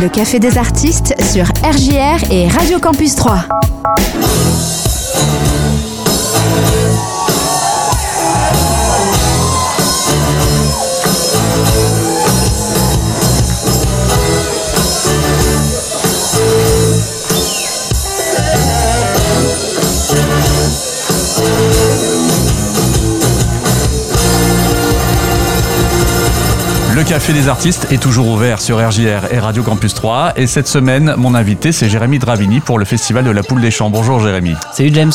Le Café des artistes sur RJR et Radio Campus 3. Café des artistes est toujours ouvert sur RJR et Radio Campus 3. Et cette semaine, mon invité, c'est Jérémy Dravini pour le Festival de la Poule des Champs. Bonjour Jérémy. Salut James.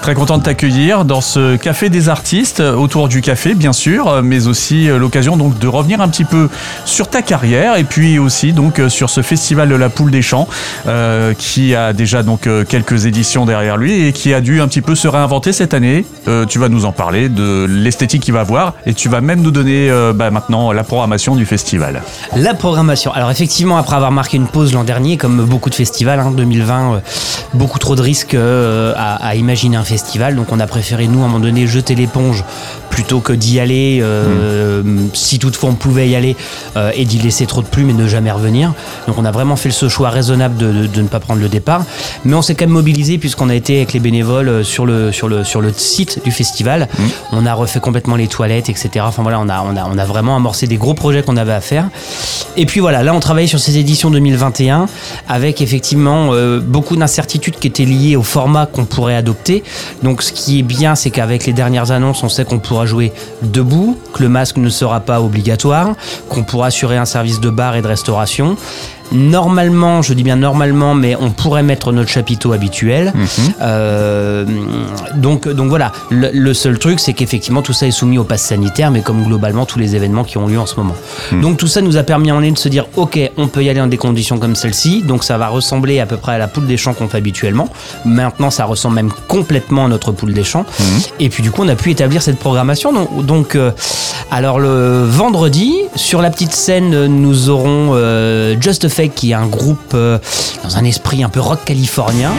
Très content de t'accueillir dans ce Café des artistes, autour du café bien sûr, mais aussi euh, l'occasion donc de revenir un petit peu sur ta carrière et puis aussi donc euh, sur ce Festival de la Poule des Champs euh, qui a déjà donc quelques éditions derrière lui et qui a dû un petit peu se réinventer cette année. Euh, tu vas nous en parler de l'esthétique qu'il va avoir et tu vas même nous donner euh, bah, maintenant la programmation du festival. La programmation. Alors effectivement, après avoir marqué une pause l'an dernier, comme beaucoup de festivals, hein, 2020, euh, beaucoup trop de risques euh, à, à imaginer un festival. Donc on a préféré, nous, à un moment donné, jeter l'éponge plutôt que d'y aller, euh, si toutefois on pouvait y aller, et d'y laisser trop de plumes et ne jamais revenir. Donc on a vraiment fait ce choix raisonnable de, de- de ne pas prendre le départ. Mais on s'est quand même mobilisé puisqu'on a été avec les bénévoles sur le, sur le, sur le site du festival. On a refait complètement les toilettes, etc. Enfin voilà, on a, on a, on a vraiment amorcé des gros projets qu'on avait à faire. Et puis voilà, là on travaille sur ces éditions 2021 avec effectivement euh, beaucoup d'incertitudes qui étaient liées au format qu'on pourrait adopter. Donc ce qui est bien, c'est qu'avec les dernières annonces, on sait qu'on pourra jouer debout, que le masque ne sera pas obligatoire, qu'on pourra assurer un service de bar et de restauration. Normalement, je dis bien normalement, mais on pourrait mettre notre chapiteau habituel. Euh, donc, donc voilà, le, le seul truc, c'est qu'effectivement tout ça est soumis au pass sanitaire, mais comme globalement tous les événements qui ont lieu en ce moment. Donc tout ça nous a permis en ligne de se dire, ok, on peut y aller dans des conditions comme celle-ci, donc ça va ressembler à peu près à la poule des champs qu'on fait habituellement. Maintenant, ça ressemble même complètement à notre poule des champs. Et puis du coup, on a pu établir cette programmation. Donc, donc, euh, alors le vendredi, sur la petite scène, nous aurons euh, Just a Qui est un groupe euh, dans un esprit un peu rock californien.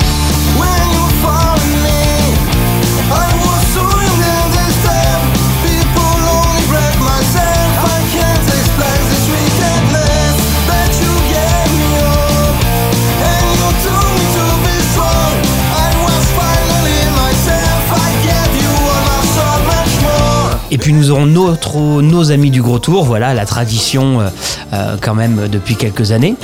Et puis nous aurons notre, nos amis du Gros Tour, voilà la tradition euh, euh, quand même depuis quelques années.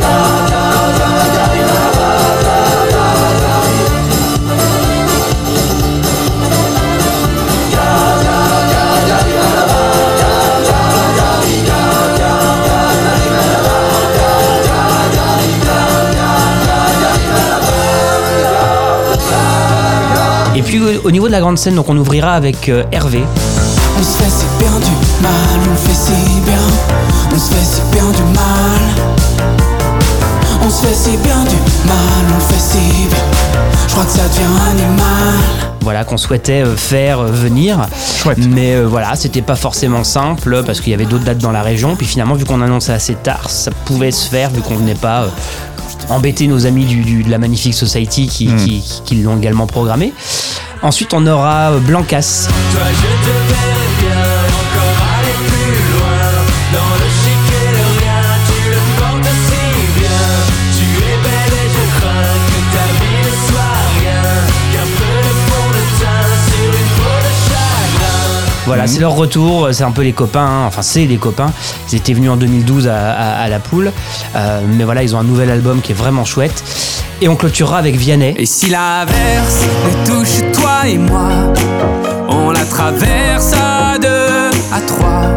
Et puis au- au niveau de la grande scène, donc on ouvrira avec euh, Hervé. On se fait si bien du mal, on le fait si bien. On se fait si bien du mal. On se fait si bien du mal, on le fait si bien. Je crois que ça devient animal. voilà qu'on souhaitait euh, faire euh, venir. Chouette. Mais euh, voilà, c'était pas forcément simple parce qu'il y avait d'autres dates dans la région. Puis finalement, vu qu'on annonçait assez tard, ça pouvait se faire vu qu'on venait pas euh, embêter nos amis du, du- de la Magnifique Society qui, qui- qui l'ont également programmé. Ensuite, on aura Blancas. Toi, je te Voilà, c'est leur retour. C'est un peu les copains. hein. Enfin, c'est les copains. Ils étaient venus en 2012 à, à- à la poule. Euh, mais voilà, ils ont un nouvel album qui est vraiment chouette. Et on clôturera avec Vianney. Et si l'averse nous touche toi et moi, on la traverse à deux, à trois.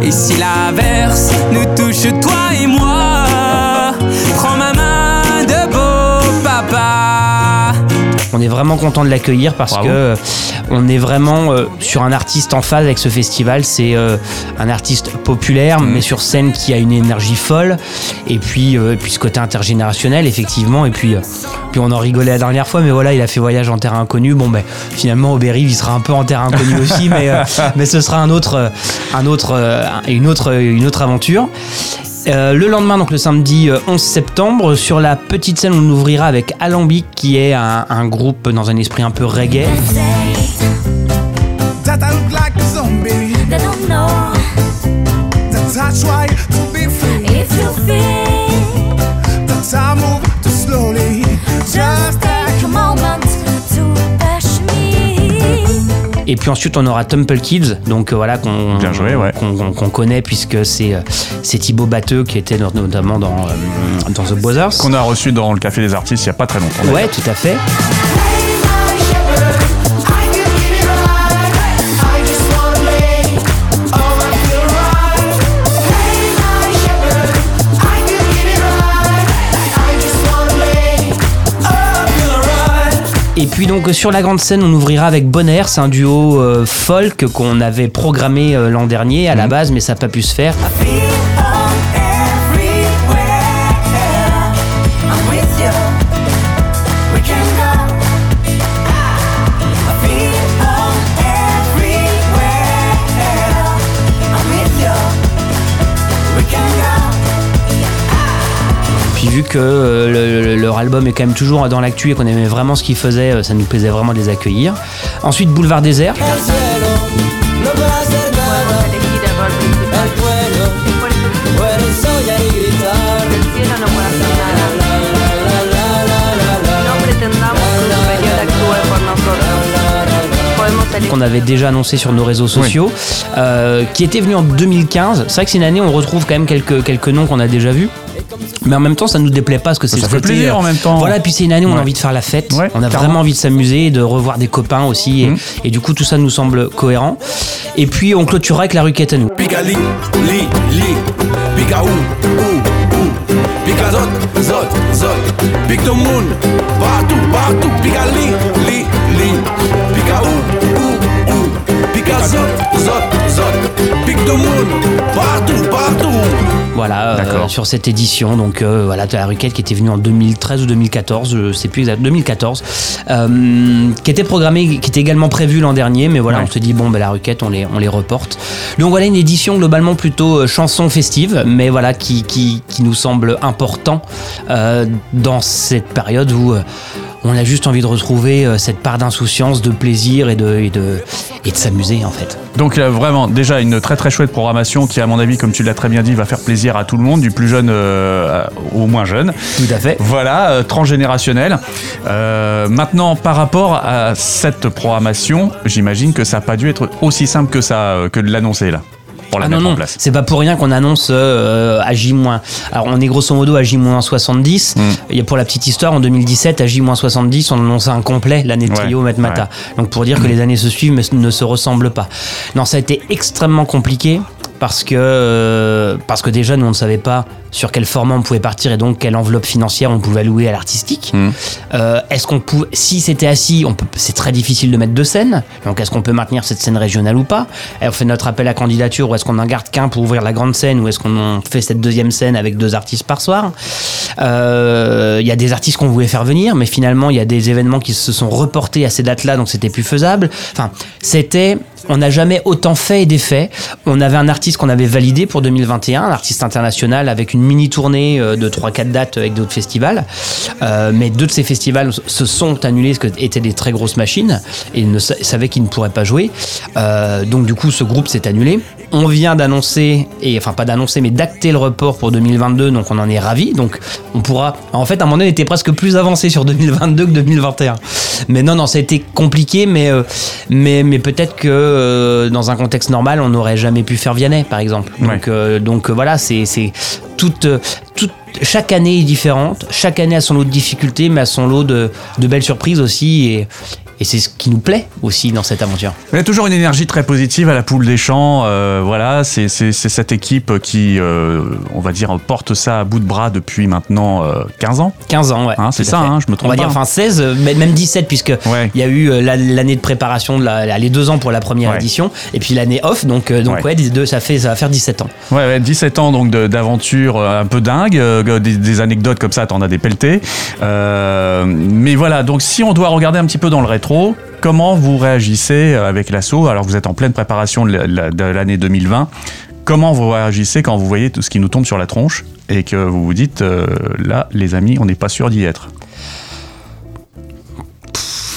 Et si l'averse nous touche toi et moi, prends On est vraiment content de l'accueillir parce Bravo. que on est vraiment euh, sur un artiste en phase avec ce festival. C'est euh, un artiste populaire, Mhm. mais sur scène qui a une énergie folle. Et puis, euh, et puis ce côté intergénérationnel, effectivement. Et puis, puis on en rigolait la dernière fois, mais voilà, il a fait voyage en terrain inconnu. Bon, ben finalement, au Berry, il sera un peu en terrain inconnu aussi, mais, mais ce sera un autre, un autre, une autre, une autre aventure. Euh, le lendemain, donc le samedi euh, 11 septembre, sur la petite scène, on ouvrira avec Alambic, qui est un, un groupe dans un esprit un peu reggae. That Et puis ensuite, on aura Temple Kids, donc euh, voilà, qu'on ouais. connaît puisque c'est euh, c'est Thibaut Batteux qui était notamment dans, euh, dans The Brothers. Qu'on a reçu dans le Café des Artistes il n'y a pas très longtemps. Ouais, tout à fait. Et puis donc sur la grande scène, on ouvrira avec Bonaire, c'est un duo euh, folk qu'on avait programmé euh, l'an dernier à la base, mais ça n'a pas pu se faire. Que euh, le- le- leur album est quand même toujours dans l'actu et qu'on aimait vraiment ce qu'ils faisaient, euh, ça nous plaisait vraiment de les accueillir. Ensuite Boulevard Désert. qu'on avait déjà annoncé sur nos réseaux sociaux, euh, qui était venu en 2015. C'est vrai que c'est une année où on retrouve quand même quelques, quelques noms qu'on a déjà vus. Mais en même temps, ça nous déplaît pas parce que c'est Ça fait côté, plaisir euh, en même temps. Voilà, puis c'est une année où on a envie de faire la fête. Ouais, on a carrément. vraiment envie de s'amuser, de revoir des copains aussi. Et, Mhm. et du coup, tout ça nous semble cohérent. Et puis, on clôturera avec la ruquette à nous. Li, li, ou, ou, zot, zot, pique tout le monde, partout, partout, pica li, li, li, pica ou, ou, ou, pica zot, zot, zot, pique tout le monde, partout, partout. Voilà, euh, sur cette édition. Donc euh, voilà, la Ruquette qui était venue en 2013 ou 2014, je sais plus exact, 2014, euh, qui était programmée, qui était également prévue l'an dernier, mais voilà, Ouais. on se dit bon, ben la Ruquette, on les, on les reporte. Donc voilà une édition globalement plutôt euh, chanson festive, mais voilà qui, qui, qui nous semble important euh, dans cette période où euh, on a juste envie de retrouver euh, cette part d'insouciance, de plaisir et de, et de, et de s'amuser en fait. Donc là, vraiment, déjà une très très chouette programmation qui, à mon avis, comme tu l'as très bien dit, va faire plaisir à tout le monde, du plus jeune euh, au moins jeune. Tout à fait. Voilà, euh, transgénérationnel. Euh, maintenant, par rapport à cette programmation, j'imagine que ça n'a pas dû être aussi simple que ça, que de l'annoncer là, pour la Ah non, en place. c'est pas pour rien qu'on annonce euh, à J-. Alors on est grosso modo à J-70. Mm. Il y a pour la petite histoire, en 2017, à J-70, on annonçait un complet, l'année de Ouais, trio Met Mata. Donc pour dire que les années se suivent mais ne se ressemblent pas. Non, ça a été extrêmement compliqué parce que, euh, parce que déjà nous on ne savait pas sur quel format on pouvait partir et donc quelle enveloppe financière on pouvait allouer à l'artistique. Mm. Euh, est-ce qu'on pouvait, si c'était assis, on peut, c'est très difficile de mettre deux scènes. Donc est-ce qu'on peut maintenir cette scène régionale ou pas? Et On fait notre appel à candidature ou est-ce qu'on en garde qu'un pour ouvrir la grande scène ou est-ce qu'on fait cette deuxième scène avec deux artistes par soir? Euh, Il y a des artistes qu'on voulait faire venir, mais finalement il y a des événements qui se sont reportés à ces dates-là, donc c'était plus faisable. Enfin, c'était, on n'a jamais autant fait et défait. On avait un artiste qu'on avait validé pour 2021, un artiste international avec une mini tournée euh, de 3-4 dates avec d'autres festivals. Euh, mais deux de ces festivals se sont annulés parce que étaient des très grosses machines et ils ne sa- savaient qu'ils ne pourraient pas jouer. Euh, donc du coup, ce groupe s'est annulé. On vient d'annoncer, et enfin pas d'annoncer, mais d'acter le report pour 2022, donc on en est ravis. Donc on pourra. En fait, à un moment donné, on était presque plus avancé sur 2022 que 2021. Mais non, non, ça a été compliqué, mais, mais, mais peut-être que euh, dans un contexte normal, on n'aurait jamais pu faire Vianney, par exemple. Donc, euh, donc euh, voilà, c'est toute, toute, chaque année est différente, chaque année a son lot de difficultés, mais a son lot de, de belles surprises aussi. Et, et c'est ce qui nous plaît aussi dans cette aventure. Il y a toujours une énergie très positive à la poule des champs. euh, voilà, c'est cette équipe qui, euh, on va dire, porte ça à bout de bras depuis maintenant euh, 15 ans. 15 ans, ouais. Hein, c'est ça, hein, je me trompe On va pas. dire, enfin 16, euh, même 17, puisque Ouais. il y a eu la- l'année de préparation, de la, les deux ans pour la première Ouais. édition, et puis l'année off, donc, donc Ouais. ouais, des deux, ça, fait, ça va faire 17 ans. Ouais, ouais, 17 ans donc d'aventure un peu dingue, des, des anecdotes comme ça, t'en as des pelletés. Mais voilà, donc si on doit regarder un petit peu dans le rétro, comment vous réagissez euh, avec l'assaut? Alors vous êtes en pleine préparation de la- la- de l'année 2020. Comment vous réagissez quand vous voyez tout ce qui nous tombe sur la tronche et que vous vous dites euh, là, les amis, on n'est pas sûr d'y être?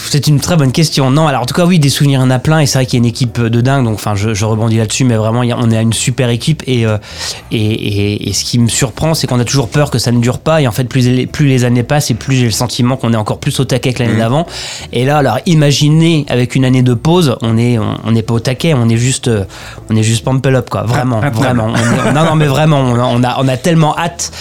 C'est une très bonne question. Non, alors en tout cas, oui, des souvenirs, il y en a plein. Et c'est vrai qu'il y a une équipe de dingue. Donc, enfin, je, je rebondis là-dessus, mais vraiment, on est à une super équipe. Et, euh, et, et, et ce qui me surprend, c'est qu'on a toujours peur que ça ne dure pas. Et en fait, plus, les- plus les années passent, et plus j'ai le sentiment qu'on est encore plus au taquet que l'année d'avant. Et là, alors, imaginez avec une année de pause, on est, on on n'est pas au taquet, on est juste, euh, on est juste pump up, quoi. Vraiment, vraiment. On est- non, non, mais vraiment, on a, on a, on a tellement hâte.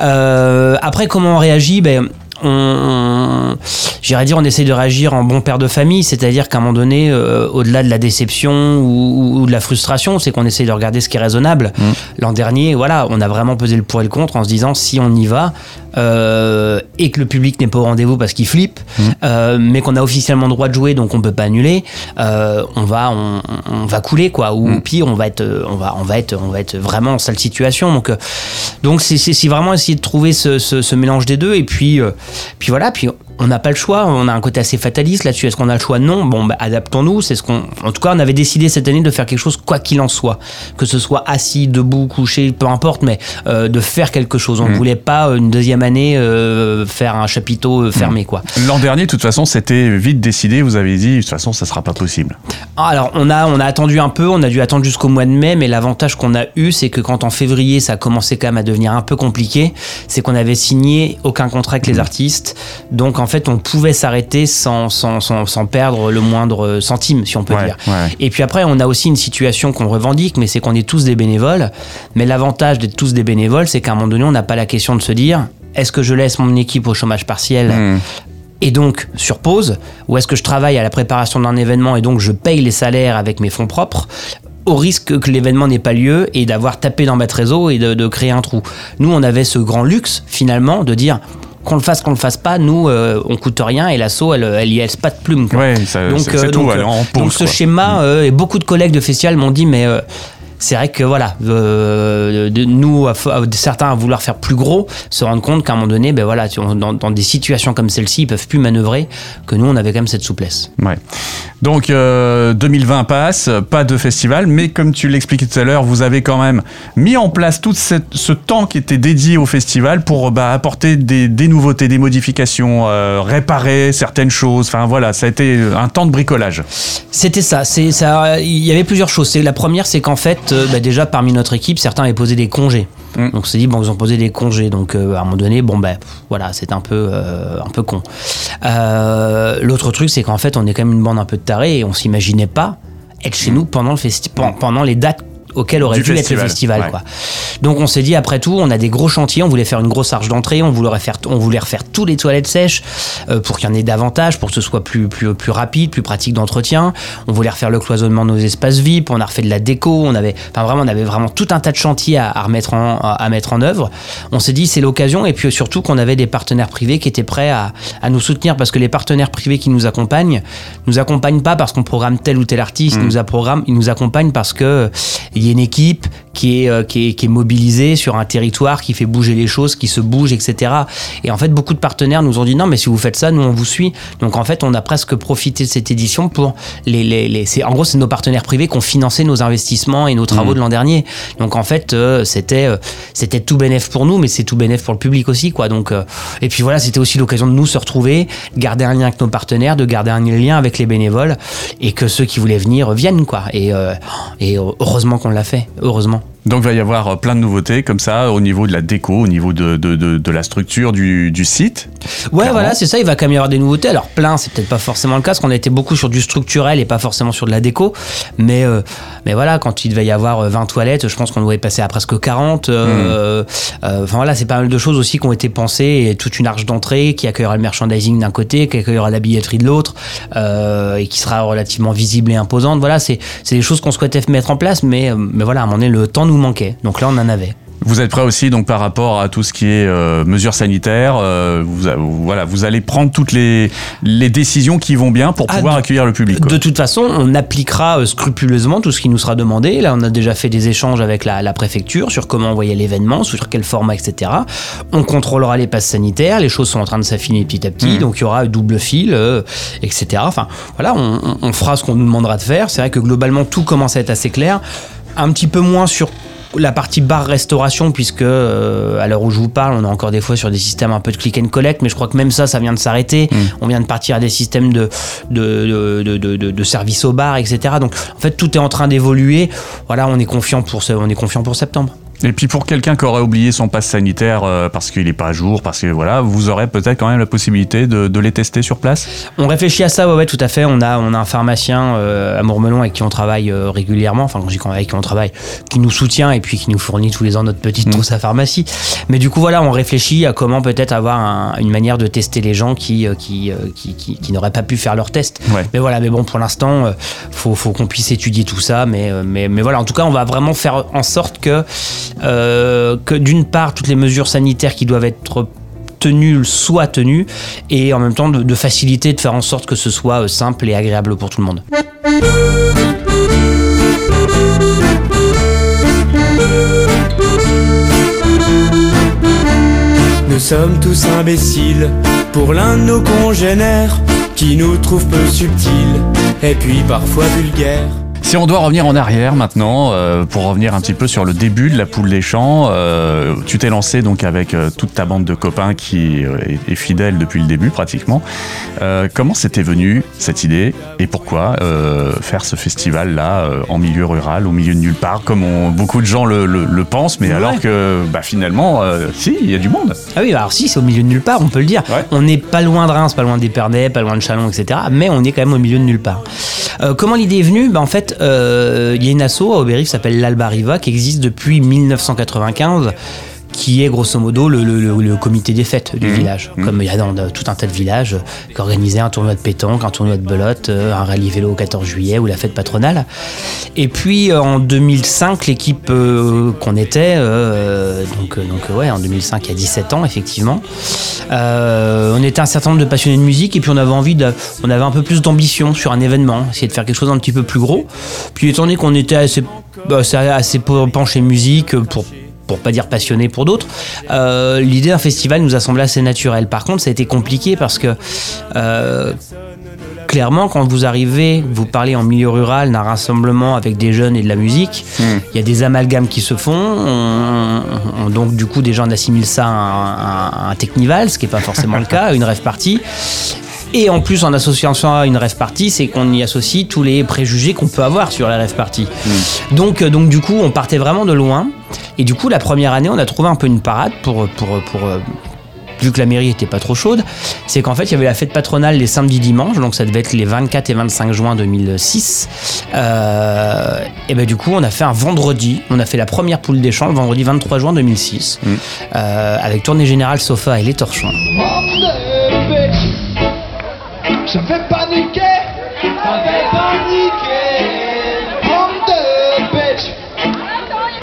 Euh, après, comment on réagit? Ben, on, on- j'irais dire, on essaie de réagir en bon père de famille, c'est-à-dire qu'à un moment donné, euh, au-delà de la déception ou, ou de la frustration, c'est qu'on essaie de regarder ce qui est raisonnable. L'an dernier, voilà, on a vraiment pesé le pour et le contre en se disant si on y va euh, et que le public n'est pas au rendez-vous parce qu'il flippe, euh, mais qu'on a officiellement le droit de jouer, donc on peut pas annuler, euh, on va, on, on va couler quoi, ou pire, on va être, on va, on va être, on va être vraiment en sale situation. Donc, euh, donc c'est vraiment essayer de trouver ce, ce, ce mélange des deux, et puis, euh, puis voilà, puis on n'a pas le choix, on a un côté assez fataliste là-dessus. Est-ce qu'on a le choix? Non. Bon, bah, adaptons-nous. C'est ce qu'on. En tout cas, on avait décidé cette année de faire quelque chose, quoi qu'il en soit, que ce soit assis, debout, couché, peu importe, mais euh, de faire quelque chose. On ne voulait pas euh, une deuxième année euh, faire un chapiteau euh, fermé, quoi. L'an dernier, de toute façon, c'était vite décidé. Vous avez dit, de toute façon, ça sera pas possible. Ah, Alors, on a, on a attendu un peu, on a dû attendre jusqu'au mois de mai, mais l'avantage qu'on a eu, c'est que quand en février, ça a commencé quand même à devenir un peu compliqué, c'est qu'on avait signé aucun contrat avec les artistes. Donc, en fait, on pouvait s'arrêter sans, sans, sans, sans perdre le moindre centime, si on peut Ouais, dire. ouais. Et puis après, on a aussi une situation qu'on revendique, mais c'est qu'on est tous des bénévoles. Mais l'avantage d'être tous des bénévoles, c'est qu'à un moment donné, on n'a pas la question de se dire, est-ce que je laisse mon équipe au chômage partiel Hmm. et donc sur pause, ou est-ce que je travaille à la préparation d'un événement et donc je paye les salaires avec mes fonds propres au risque que l'événement n'ait pas lieu et d'avoir tapé dans ma trésor et de, de créer un trou. Nous, on avait ce grand luxe, finalement, de dire qu'on le fasse, qu'on le fasse pas, nous, euh, on coûte rien et l'assaut, elle, elle y laisse pas de plume. quoi. Ouais, ça- tout, en pause, donc ce quoi. schéma, euh, et beaucoup de collègues de festival m'ont dit, mais euh, c'est vrai que voilà, euh, de, nous, à, à- certains à vouloir faire plus gros, se rendre compte qu'à un moment donné, ben voilà, dans, dans des situations comme celle-ci, ils peuvent plus manœuvrer, que nous, on avait quand même cette souplesse. Ouais. Donc euh, 2020 passe, pas de festival, mais comme tu l'expliquais tout à l'heure, vous avez quand même mis en place tout cette- ce temps qui était dédié au festival pour bah, apporter des, des nouveautés, des modifications, euh, réparer certaines choses. Enfin voilà, ça a été un temps de bricolage. C'était ça. C'est ça. Il y avait plusieurs choses. La première, c'est qu'en fait, euh, bah, déjà parmi notre équipe, certains avaient posé des congés. Mm. Donc on s'est dit bon, ils ont posé des congés. Donc euh, à un moment donné, bon ben voilà, c'est un peu euh, un peu con. Euh, L'autre truc, c'est qu'en fait, on est quand même une bande un peu de tarés et on s'imaginait pas être chez nous pendant le festi pendant les dates auxquelles aurait Du dû être le festival ouais. quoi. Donc on s'est dit après tout, on a des gros chantiers, on voulait faire une grosse arche d'entrée, on voulait refaire, on voulait refaire tous les toilettes sèches euh, pour qu'il y en ait davantage, pour que ce soit plus plus plus rapide, plus pratique d'entretien. On voulait refaire le cloisonnement de nos espaces VIP, on a refait de la déco, on avait, enfin vraiment, on avait vraiment tout un tas de chantiers à, à remettre en à, à mettre en œuvre. On s'est dit c'est l'occasion et puis surtout qu'on avait des partenaires privés qui étaient prêts à, à nous soutenir parce que les partenaires privés qui nous accompagnent nous accompagnent pas parce qu'on programme tel ou tel artiste, ils nous a- ils nous accompagnent parce que euh, il y a une équipe qui est, euh, qui est qui est mobilisée sur un territoire qui fait bouger les choses, qui se bouge, etc. Et en fait, beaucoup de partenaires nous ont dit non, mais si vous faites ça, nous on vous suit. Donc en fait, on a presque profité de cette édition pour les, les, les en gros c'est nos partenaires privés qui ont financé nos investissements et nos travaux de l'an dernier. Donc en fait, euh, c'était euh, c'était tout bénéf pour nous, mais c'est tout bénéf pour le public aussi, quoi. Donc euh, et puis voilà, c'était aussi l'occasion de nous se retrouver, de garder un lien avec nos partenaires, de garder un lien avec les bénévoles et que ceux qui voulaient venir viennent, quoi. Et et heureusement qu'on l'a fait, heureusement. Donc il va y avoir euh, plein de nouveautés comme ça au niveau de la déco, au niveau de, de, de, de la structure du, du site. Ouais, Clairement. voilà, c'est ça. Il va quand même y avoir des nouveautés. Alors, plein, c'est peut-être pas forcément le cas, parce qu'on a été beaucoup sur du structurel et pas forcément sur de la déco. Mais, euh, mais voilà, quand il devait y avoir euh, 20 toilettes, je pense qu'on devait passer à presque 40. euh, euh, Enfin voilà, c'est pas mal de choses aussi qui ont été pensées. Et toute une arche d'entrée qui accueillera le merchandising d'un côté, qui accueillera la billetterie de l'autre, euh, et qui sera relativement visible et imposante. Voilà, c'est des choses qu'on souhaitait mettre en place, mais, euh, mais voilà, à un moment donné, le temps nous manquait. Donc là, on en avait. Vous êtes prêt aussi donc par rapport à tout ce qui est euh, mesures sanitaires. euh, vous, voilà, vous allez prendre toutes les, les décisions qui vont bien pour Ah, pouvoir de- accueillir le public. quoi. De toute façon, on appliquera euh, scrupuleusement tout ce qui nous sera demandé. Là, on a déjà fait des échanges avec la, la préfecture sur comment envoyer l'événement, sur quel format, etc. On contrôlera les passes sanitaires. Les choses sont en train de s'affiner petit à petit. Donc, il y aura double fil, euh, etc. Enfin, voilà, on fera ce qu'on nous demandera de faire. C'est vrai que globalement, tout commence à être assez clair. Un petit peu moins sur la partie bar-restauration, puisque euh, à l'heure où je vous parle, on est encore des fois sur des systèmes un peu de click and collect, mais je crois que même ça, ça vient de s'arrêter. On vient de partir à des systèmes de, de, de, de, de- de service au bar, etc. Donc en fait, tout est en train d'évoluer. Voilà, on est confiant pour, ce, on est confiant pour septembre. Et puis pour quelqu'un qui aurait oublié son passe sanitaire euh, parce qu'il n'est pas à jour, parce que voilà, vous aurez peut-être quand même la possibilité de, de les tester sur place. On réfléchit à ça, ouais, ouais, tout à fait. On a, on a un pharmacien euh, à Mourmelon avec qui on travaille euh, régulièrement, enfin, quand je dis avec qui on travaille, qui nous soutient et puis qui nous fournit tous les ans notre petite trousse à pharmacie. Mais du coup, voilà, on réfléchit à comment peut-être avoir un- une manière de tester les gens qui, qui, qui, qui, qui n'auraient pas pu faire leur test. Ouais. Mais voilà, mais bon, pour l'instant, faut, faut qu'on puisse étudier tout ça. Mais, mais, mais voilà, en tout cas, on va vraiment faire en sorte que, euh, que d'une part, toutes les mesures sanitaires qui doivent être tenues soient tenues et en même temps de, faciliter, de faire en sorte que ce soit euh, simple et agréable pour tout le monde. Nous sommes tous imbéciles pour l'un de nos congénères qui nous trouve peu subtils et puis parfois vulgaires. Si on doit revenir en arrière maintenant, euh, pour revenir un petit peu sur le début de la poule des champs, euh, tu t'es lancé donc avec euh, toute ta bande de copains qui est, fidèle depuis le début pratiquement. Comment c'était venu cette idée et pourquoi faire ce festival là en milieu rural, au milieu de nulle part, comme on- beaucoup de gens le, le- le pensent, mais Ouais. alors que bah, finalement, si, il y a du monde. Ah oui, alors si, c'est au milieu de nulle part, on peut le dire. Ouais. On n'est pas loin de Reims, pas loin d'Épernay, pas loin de Chalon, etc. Mais on est quand même au milieu de nulle part. Euh, comment l'idée est venue? Bah, En fait, euh, il y a une asso à Aubérive qui s'appelle l'Alba Riva, qui existe depuis 1995 qui est grosso modo le, le- le- le comité des fêtes du village. Comme il y a dans de- tout un tas de villages euh, qui organisaient un tournoi de pétanque, un tournoi de belote, euh, un rallye vélo au 14 juillet ou la fête patronale. Et puis euh, en 2005, l'équipe euh, qu'on était, euh, donc, donc ouais, en 2005, il y a 17 ans effectivement, euh, on était un certain nombre de passionnés de musique et puis on avait envie de, on avait un peu plus d'ambition sur un événement, essayer de faire quelque chose d'un petit peu plus gros. Puis étant donné qu'on était assez, bah, assez, assez penché musique pour pour pas dire passionné pour d'autres, euh, l'idée d'un festival nous a semblé assez naturelle. Par contre, ça a été compliqué parce que euh, clairement, quand vous arrivez, vous parlez en milieu rural d'un rassemblement avec des jeunes et de la musique, il y a des amalgames qui se font. On- on- donc, du coup, des gens assimilent ça à un, à un technival, ce qui n'est pas forcément le cas, une rêve party. Et en plus, en associant ça à une rêve party, c'est qu'on y associe tous les préjugés qu'on peut avoir sur la rêve party. Donc, euh, donc, du coup, on partait vraiment de loin. Et du coup, la première année, on a trouvé un peu une parade pour, pour, pour, euh, vu que la mairie était pas trop chaude, c'est qu'en fait, il y avait la fête patronale les samedis dimanches, donc ça devait être les 24 et 25 juin 2006. Euh, et ben du coup, on a fait un vendredi, on a fait la première poule des champs le vendredi 23 juin 2006, euh, avec tournée générale Sofa et les torchons. Je fais paniquer, ça fait paniquer. Homme de bitch,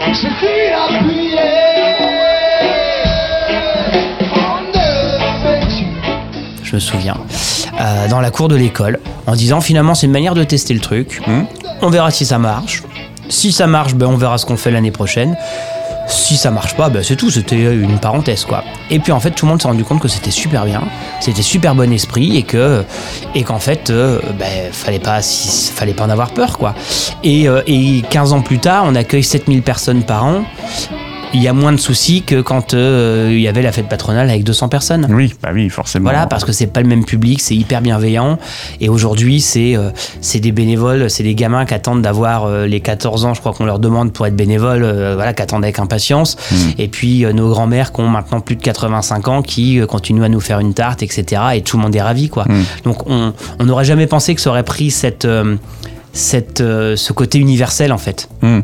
je suis appuyé. Homme de bitch. je me souviens, euh, dans la cour de l'école, en disant finalement c'est une manière de tester le truc. On verra si ça marche. Si ça marche, ben, on verra ce qu'on fait l'année prochaine. Si ça marche pas, ben, c'est tout, c'était une parenthèse quoi. Et puis en fait, tout le monde s'est rendu compte que c'était super bien, c'était super bon esprit et que et qu'en fait, euh, ben, fallait pas si- fallait pas en avoir peur quoi. Et, euh, et 15 ans plus tard, on accueille 7000 personnes par an. Il y a moins de soucis que quand euh, il y avait la fête patronale avec 200 personnes. Oui, bah oui, forcément. Voilà, parce que c'est pas le même public, c'est hyper bienveillant. Et aujourd'hui, c'est euh, c'est des bénévoles, c'est des gamins qui attendent d'avoir euh, les 14 ans, je crois qu'on leur demande pour être bénévole, euh, voilà, qui attendent avec impatience. Et puis euh, nos grands-mères qui ont maintenant plus de 85 ans, qui euh, continuent à nous faire une tarte, etc. Et tout le monde est ravi, quoi. Donc on on n'aurait jamais pensé que ça aurait pris cette, euh, cette, euh, ce côté universel, en fait. Hmm.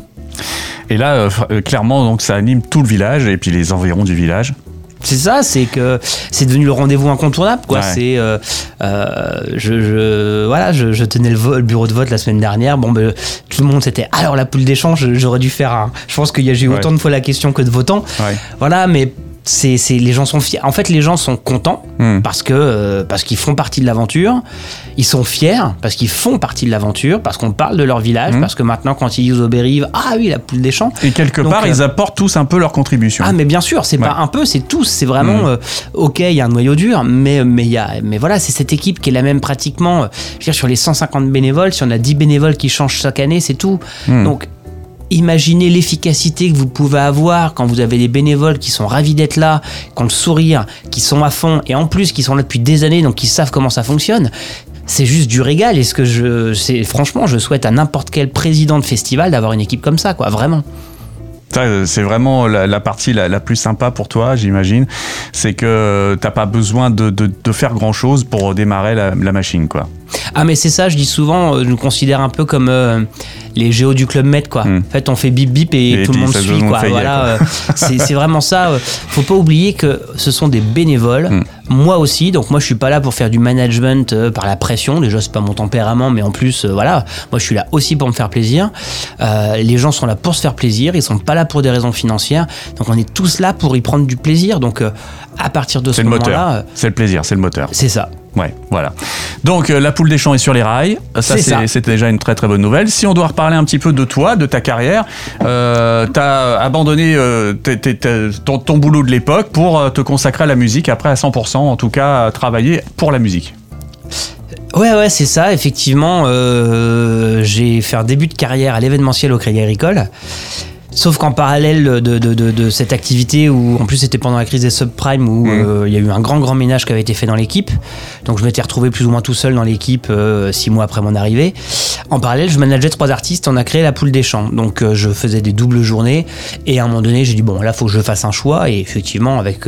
Et là, euh, euh, clairement, donc ça anime tout le village et puis les environs du village. C'est ça, c'est que c'est devenu le rendez-vous incontournable, quoi. Ouais. C'est, euh, euh, je, je- voilà, je, je tenais le, bureau de vote la semaine dernière. Bon, ben, tout le monde c'était. Alors la poule d'échange, j'aurais dû faire un. Je pense qu'il y a eu Ouais. autant de fois la question que de votants. Ouais. Voilà, mais c'est, c'est les gens sont fiers. En fait, les gens sont contents Hmm. parce que euh, parce qu'ils font partie de l'aventure. Ils sont fiers parce qu'ils font partie de l'aventure, parce qu'on parle de leur village, Hmm. parce que maintenant quand ils disent aux Bérives, ah oui, la poule des champs. Et quelque Donc, part, euh, ils apportent tous un peu leur contribution. ah mais bien sûr, c'est Ouais. pas un peu, c'est tous, c'est vraiment Mhm. euh, ok, il y a un noyau dur, mais mais il y a mais voilà, c'est cette équipe qui est la même pratiquement. je veux dire sur les 150 bénévoles, si on a 10 bénévoles qui changent chaque année, c'est tout. Donc imaginez l'efficacité que vous pouvez avoir quand vous avez des bénévoles qui sont ravis d'être là, qui ont le sourire, qui sont à fond et en plus qui sont là depuis des années donc qui savent comment ça fonctionne. C'est juste du régal et ce que je franchement je souhaite à n'importe quel président de festival d'avoir une équipe comme ça quoi vraiment. C'est vraiment la, partie la, plus sympa pour toi, j'imagine. C'est que t'as pas besoin de faire grand chose pour démarrer la, la machine, quoi. Ah mais c'est ça, je dis souvent, euh, je nous considère un peu comme euh, les géos du club Med quoi. Hmm. En fait, on fait bip bip et, Et tout le monde suit quoi. fait, Voilà, euh, c'est vraiment ça. euh. Faut pas oublier que ce sont des bénévoles. Hmm. Moi aussi, donc moi je suis pas là pour faire du management euh, par la pression. Déjà c'est pas mon tempérament, mais en plus euh, voilà, moi je suis là aussi pour me faire plaisir. Euh, les gens sont là pour se faire plaisir, ils sont pas là pour des raisons financières. Donc on est tous là pour y prendre du plaisir. Donc euh, à partir de ce moment-là, euh, C'est le plaisir, c'est le moteur. c'est ça. Ouais, voilà. Donc euh, la poule des champs est sur les rails. Ça, c'est déjà une très très bonne nouvelle. Si on doit reparler un petit peu de toi, de ta carrière, euh, t'as abandonné euh, ton, ton boulot de l'époque pour te consacrer à la musique après à 100%, en tout cas à travailler pour la musique. Ouais, ouais, c'est ça. Effectivement, j'ai fait un début de carrière à l'événementiel au Crédit Agricole. Sauf qu'en parallèle de, de, de, de cette activité, où en plus c'était pendant la crise des subprimes, où euh, il y a eu un grand grand ménage qui avait été fait dans l'équipe, donc je m'étais retrouvé plus ou moins tout seul dans l'équipe euh, six mois après mon arrivée. En parallèle, je manageais trois artistes, on a créé la poule des champs, donc euh, je faisais des doubles journées, et à un moment donné j'ai dit bon là faut que je fasse un choix, et effectivement avec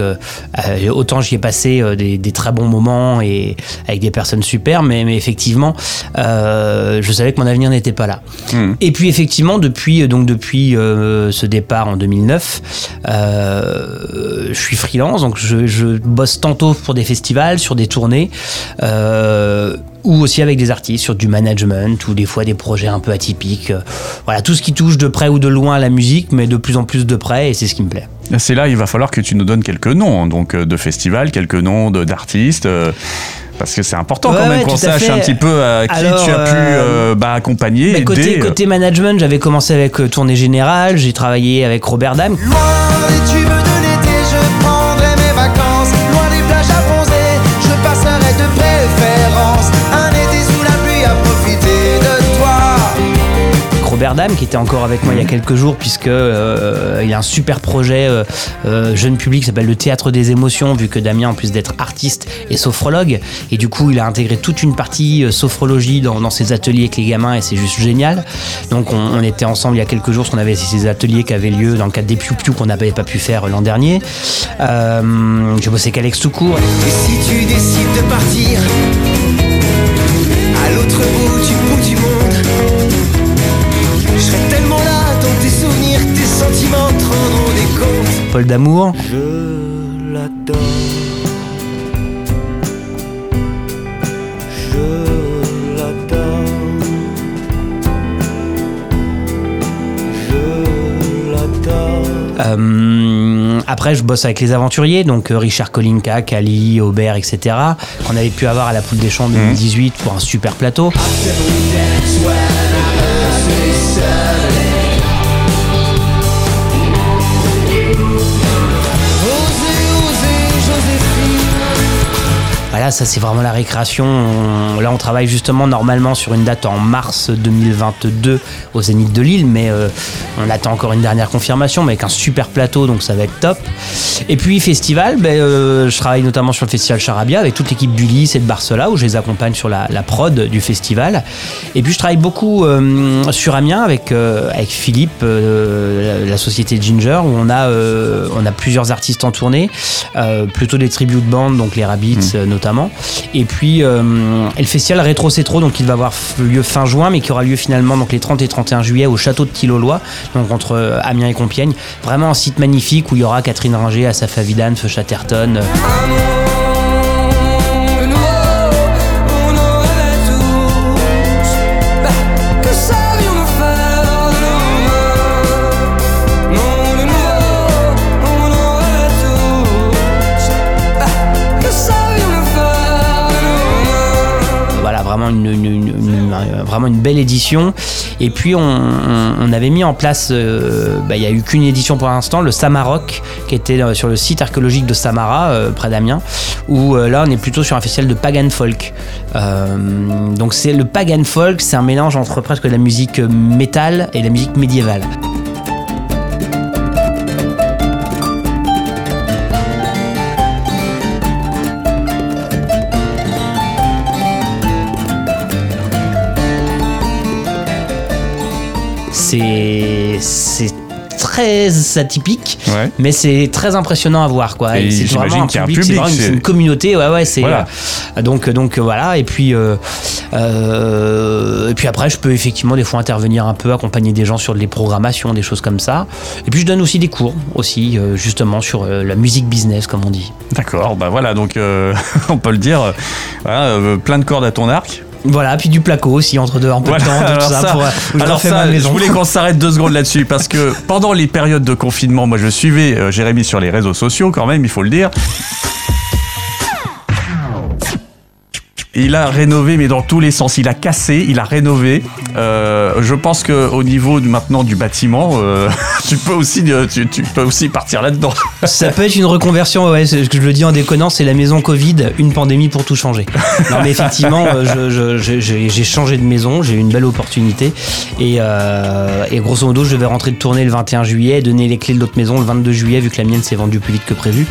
autant j'y ai passé des, des très bons moments et avec des personnes super, mais, mais effectivement je savais que mon avenir n'était pas là. Et puis effectivement, depuis donc depuis ce départ en 2009, euh, je suis freelance, donc je, bosse tantôt pour des festivals, sur des tournées. euh, ou aussi avec des artistes sur du management ou des fois des projets un peu atypiques. Voilà, tout ce qui touche de près ou de loin à la musique, mais de plus en plus de près, et c'est ce qui me plaît. C'est là, il va falloir que tu nous donnes quelques noms, donc euh, de festivals, quelques noms d'artistes. Euh, parce que c'est important quand même ouais, qu'on sache fait. un petit peu à qui Alors, tu as pu euh, euh, bah, accompagner, Mais côté, aider. côté management, j'avais commencé avec euh, Tournée Générale, j'ai travaillé avec Robert Dam, Loin Robert qui était encore avec moi il y a quelques jours puisque euh, il a un super projet euh, euh, jeune public qui s'appelle le théâtre des émotions vu que Damien en plus d'être artiste est sophrologue. Et du coup il a intégré toute une partie euh, sophrologie dans, dans ses ateliers avec les gamins et c'est juste génial. Donc on, on était ensemble il y a quelques jours parce qu'on avait ces ateliers qui avaient lieu dans le cadre des Piu Piu qu'on n'avait pas pu faire l'an dernier. Euh, j'ai bossé avec Alex Toucourt Et si tu décides de partir à l'autre bout du bout du monde, Damour Je l'adore. Je l'adore. Je l'adore. Euh, après, je bosse avec les aventuriers, donc euh, Richard Kolinka, Kali, Aubert, etc. qu'on avait pu avoir à la Poule des Champs 2018 pour un super plateau. Voilà, ça c'est vraiment la récréation. On- là, on travaille justement normalement sur une date en mars 2022 au Zénith de Lille, mais euh, on attend encore une dernière confirmation, mais avec un super plateau, donc ça va être top. Et puis festival, ben, euh, je travaille notamment sur le festival Charabia avec toute l'équipe d'Ulysse et de Barcela, où je les accompagne sur la, la prod du festival. Et puis je travaille beaucoup euh, sur Amiens avec avec Philippe, la, la société Ginger, où on a on a plusieurs artistes en tournée, plutôt des tribute bands, donc les Rabbits euh, notamment. Et puis euh, le festival Rétro C'est Trop, donc il va avoir lieu fin juin, mais qui aura lieu finalement donc les 30 et 31 juillet au château de Tillolois, donc entre euh, Amiens et Compiègne. Vraiment un site magnifique où il y aura Catherine Ringer, Asaf Avidan, Feu Chatterton. Une belle édition. Et puis on, avait mis en place, euh, bah, il n'y a eu qu'une édition pour l'instant, le Samaroc, qui était euh, sur le site archéologique de Samara, euh, près d'Amiens, où là on est plutôt sur un festival de pagan folk. Donc c'est le pagan folk, c'est un mélange entre presque la musique métal et la musique médiévale. C'est très atypique, Ouais. mais c'est très impressionnant à voir quoi. C'est vraiment un public, c'est une, communauté, ouais ouais, c'est Voilà. euh, donc donc euh, voilà et puis euh, euh, et puis après je peux effectivement des fois intervenir un peu, accompagner des gens sur des programmations, des choses comme ça. Et puis je donne aussi des cours aussi justement sur la musique business comme on dit. D'accord, bah voilà, donc on peut le dire, voilà, plein de cordes à ton arc. Voilà, puis du placo aussi entre deux, un peu Voilà, de temps, de tout alors ça, ça, pour, euh, je alors refais ça, ma je maison. voulais qu'on s'arrête deux secondes là-dessus parce que pendant les périodes de confinement, moi je suivais euh, Jérémy sur les réseaux sociaux quand même, il faut le dire. Il a rénové, mais dans tous les sens. Il a cassé, il a rénové. Euh, je pense que au niveau maintenant du bâtiment, euh, tu peux aussi, euh, tu, peux aussi partir là-dedans. Ça peut être une reconversion, ouais, je le dis en déconnant, c'est la maison Covid, une pandémie pour tout changer. Non mais effectivement, j'ai changé de maison, j'ai eu une belle opportunité et, grosso modo je devais rentrer de tournée le 21 juillet, donner les clés de l'autre maison le 22 juillet vu que la mienne s'est vendue plus vite que prévu.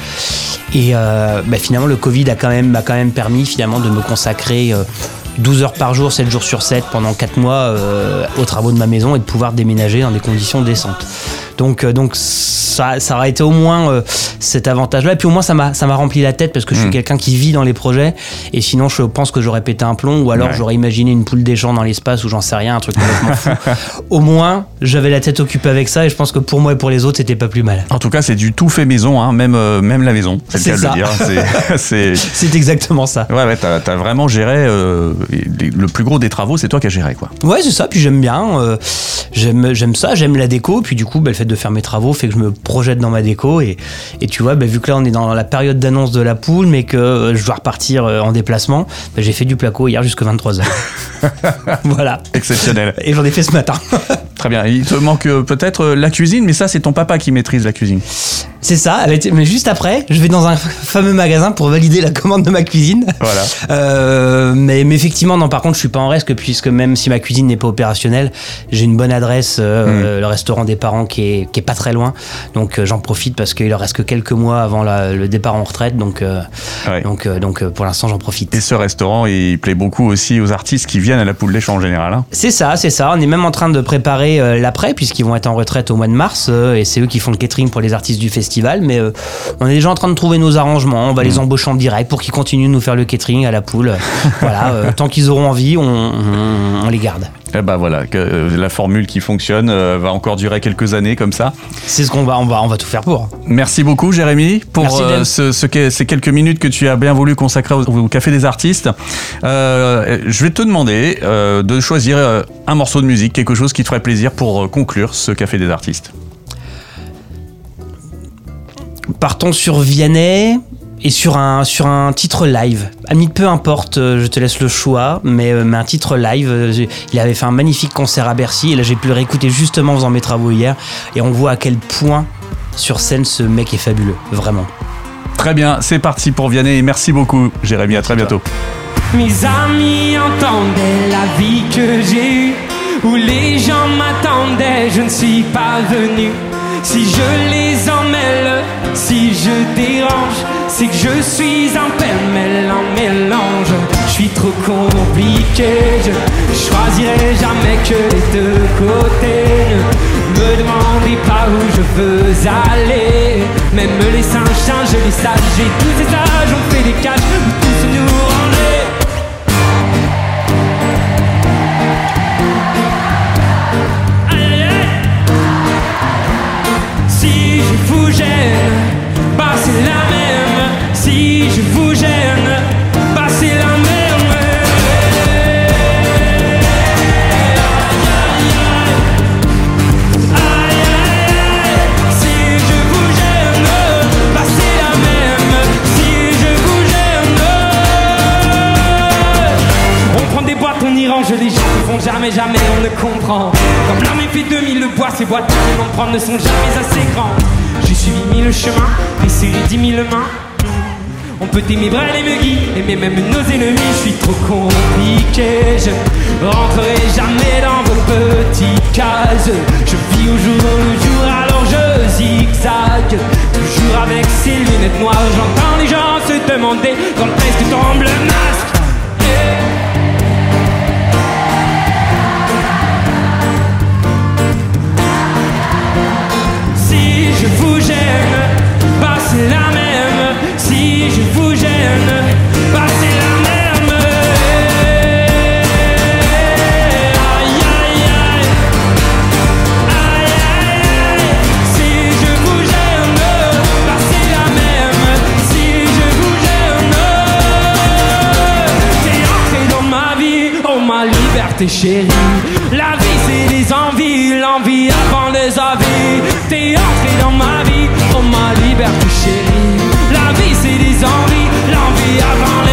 Et bah, finalement le Covid a m'a quand même permis finalement de me consacrer euh, 12 heures par jour, 7 jours sur 7 pendant 4 mois euh, aux travaux de ma maison et de pouvoir déménager dans des conditions décentes. Donc, euh, donc ça, ça aurait été au moins euh, cet avantage-là. Et puis au moins ça m'a, ça m'a rempli la tête parce que je suis Mm. quelqu'un qui vit dans les projets. Et sinon, je pense que j'aurais pété un plomb ou alors Ouais. j'aurais imaginé une poule des gens dans l'espace ou j'en sais rien, un truc complètement fou. Au moins, j'avais la tête occupée avec ça et je pense que pour moi et pour les autres, c'était pas plus mal. En tout cas, c'est du tout fait maison, hein, même, euh, même la maison. C'est le cas de le ça. dire. C'est- exactement ça. ouais, ouais, t'as, vraiment géré euh, le plus gros des travaux, c'est toi qui as géré, quoi. Ouais, c'est ça. Puis j'aime bien. euh, j'aime, j'aime ça. J'aime la déco. Puis du coup, bah, le fait de faire mes travaux fait que je me projette dans ma déco. Et, et tu vois, bah, vu que là, on est dans la période d'annonce de la poule, mais que euh, je dois repartir euh, en déplacement, bah, j'ai fait du placo hier jusqu'à 23h. voilà. Exceptionnel. Et j'en ai fait ce matin. Très bien. Il te manque euh, peut-être euh, la cuisine, mais ça, c'est ton papa qui maîtrise la cuisine. c'est ça. Mais juste après, je vais dans un fameux magasin pour valider la commande de ma cuisine. Voilà. Euh, mais, mais effectivement, non, par contre, je suis pas en risque puisque même si ma cuisine n'est pas opérationnelle, j'ai une bonne adresse, euh, le restaurant des parents qui est, qui est pas très loin. Donc euh, j'en profite parce qu'il leur reste que quelques mois avant la- le départ en retraite. Donc, Ouais. donc, donc pour l'instant, j'en profite. Et ce restaurant, il plaît beaucoup aussi aux artistes qui viennent à la poule des champs en général. hein. C'est ça, c'est ça. On est même en train de préparer euh, l'après, puisqu'ils vont être en retraite au mois de mars, euh, et c'est eux qui font le catering pour les artistes du festival. Mais euh, on est déjà en train de trouver nos arrangements. On va les embaucher en direct pour qu'ils continuent de nous faire le catering à la poule. voilà, tant qu'ils auront envie, on, on- on les garde. Eh ben voilà, que, euh, la formule qui fonctionne euh, va encore durer quelques années comme ça. C'est ce qu'on va, on va, on va tout faire pour. Merci beaucoup, Jérémy, pour Merci, euh, ce- ce que- ces quelques minutes que tu as bien voulu consacrer au, au Café des Artistes. Je vais te demander de choisir un morceau de musique, quelque chose qui te ferait plaisir pour conclure ce Café des Artistes. Partons sur Vianney et sur un, sur un titre live. Ami, peu importe, euh, je te laisse le choix, mais, euh, mais un titre live. euh, Il avait fait un magnifique concert à Bercy et là j'ai pu le réécouter justement en faisant mes travaux hier et on voit à quel point sur scène ce mec est fabuleux, vraiment. Très bien, c'est parti pour Vianney et merci beaucoup, Jérémy. À très bientôt. Mes amis entendaient la vie que j'ai eue, où les gens m'attendaient, je ne suis pas venu. Si je les emmêle, si je dérange, c'est que je suis un pêle-mêle, un mélange. Je suis trop compliqué, je choisirai jamais que les deux côtés. Ne me demandez pas où je veux aller, même les singes, singes, les sages et tous ces âges ont fait des cages tous nous aïe. Si je vous gêne, bah c'est la même si je vous gêne, passez la même. Aïe, aïe, aïe, si je vous gêne, passez la même. Si je vous gêne, on prend des boîtes, on y range les gens ne font jamais, jamais, on ne comprend. Comme l'armée fait 2000, le bois, ces boîtes, on prend ne sont jamais. Peut aimer Brel et Megui, aimer même nos ennemis. Je suis trop compliqué, je rentrerai jamais dans vos petites cases. Je vis au jour le jour, alors je zigzag. Toujours avec ces lunettes noires, j'entends les gens se demander quand est-ce que tombe le masque. T'es entré dans ma vie, oh ma liberté chérie. La vie c'est des envies, l'envie avant les avis. T'es entré dans ma vie, oh ma liberté chérie. La vie c'est des avant